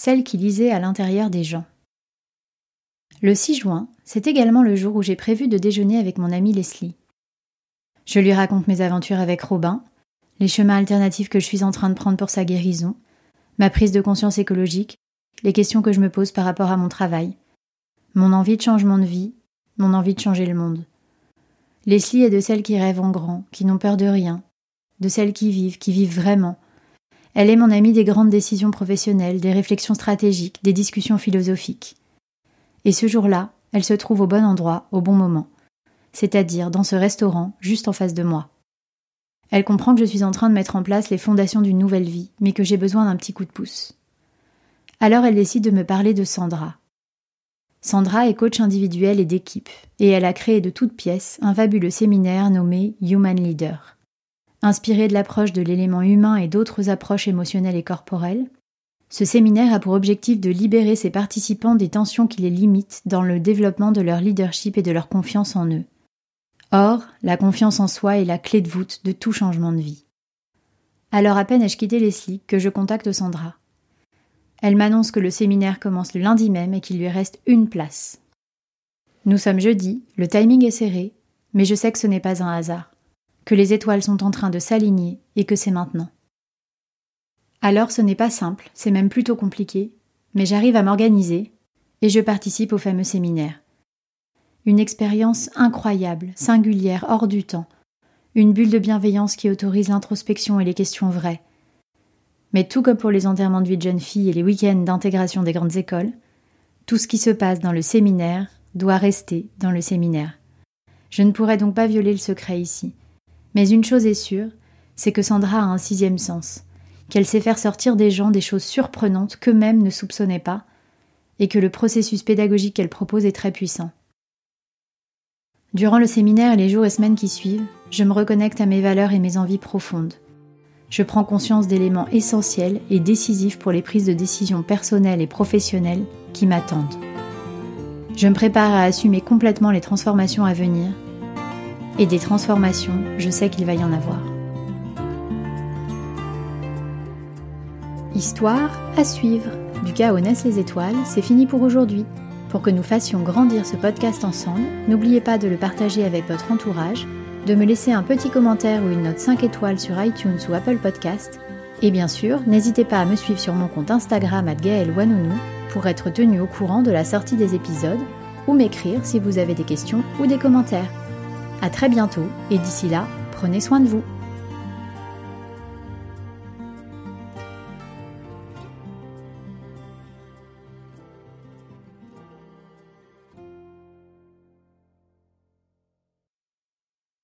Celle qui lisait à l'intérieur des gens. Le 6 juin, c'est également le jour où j'ai prévu de déjeuner avec mon amie Leslie. Je lui raconte mes aventures avec Robin, les chemins alternatifs que je suis en train de prendre pour sa guérison, ma prise de conscience écologique, les questions que je me pose par rapport à mon travail, mon envie de changement de vie, mon envie de changer le monde. Leslie est de celles qui rêvent en grand, qui n'ont peur de rien, de celles qui vivent, qui vivent vraiment, elle est mon amie des grandes décisions professionnelles, des réflexions stratégiques, des discussions philosophiques. Et ce jour-là, elle se trouve au bon endroit, au bon moment, c'est-à-dire dans ce restaurant juste en face de moi. Elle comprend que je suis en train de mettre en place les fondations d'une nouvelle vie, mais que j'ai besoin d'un petit coup de pouce. Alors elle décide de me parler de Sandra. Sandra est coach individuel et d'équipe, et elle a créé de toutes pièces un fabuleux séminaire nommé Human Leader. Inspiré de l'approche de l'élément humain et d'autres approches émotionnelles et corporelles, ce séminaire a pour objectif de libérer ses participants des tensions qui les limitent dans le développement de leur leadership et de leur confiance en eux. Or, la confiance en soi est la clé de voûte de tout changement de vie. Alors à peine ai-je quitté Leslie que je contacte Sandra. Elle m'annonce que le séminaire commence le lundi même et qu'il lui reste une place. Nous sommes jeudi, le timing est serré, mais je sais que ce n'est pas un hasard que les étoiles sont en train de s'aligner et que c'est maintenant. Alors ce n'est pas simple, c'est même plutôt compliqué, mais j'arrive à m'organiser et je participe au fameux séminaire. Une expérience incroyable, singulière, hors du temps, une bulle de bienveillance qui autorise l'introspection et les questions vraies. Mais tout comme pour les enterrements de vie de jeunes filles et les week-ends d'intégration des grandes écoles, tout ce qui se passe dans le séminaire doit rester dans le séminaire. Je ne pourrais donc pas violer le secret ici. Mais une chose est sûre, c'est que Sandra a un sixième sens, qu'elle sait faire sortir des gens des choses surprenantes qu'eux-mêmes ne soupçonnaient pas, et que le processus pédagogique qu'elle propose est très puissant. Durant le séminaire et les jours et semaines qui suivent, je me reconnecte à mes valeurs et mes envies profondes. Je prends conscience d'éléments essentiels et décisifs pour les prises de décisions personnelles et professionnelles qui m'attendent. Je me prépare à assumer complètement les transformations à venir et des transformations, je sais qu'il va y en avoir. Histoire à suivre. Du chaos naissent les étoiles, c'est fini pour aujourd'hui. Pour que nous fassions grandir ce podcast ensemble, n'oubliez pas de le partager avec votre entourage, de me laisser un petit commentaire ou une note 5 étoiles sur iTunes ou Apple Podcast. Et bien sûr, n'hésitez pas à me suivre sur mon compte Instagram @gaëlwanounou pour être tenu au courant de la sortie des épisodes ou m'écrire si vous avez des questions ou des commentaires. À très bientôt et d'ici là, prenez soin de vous.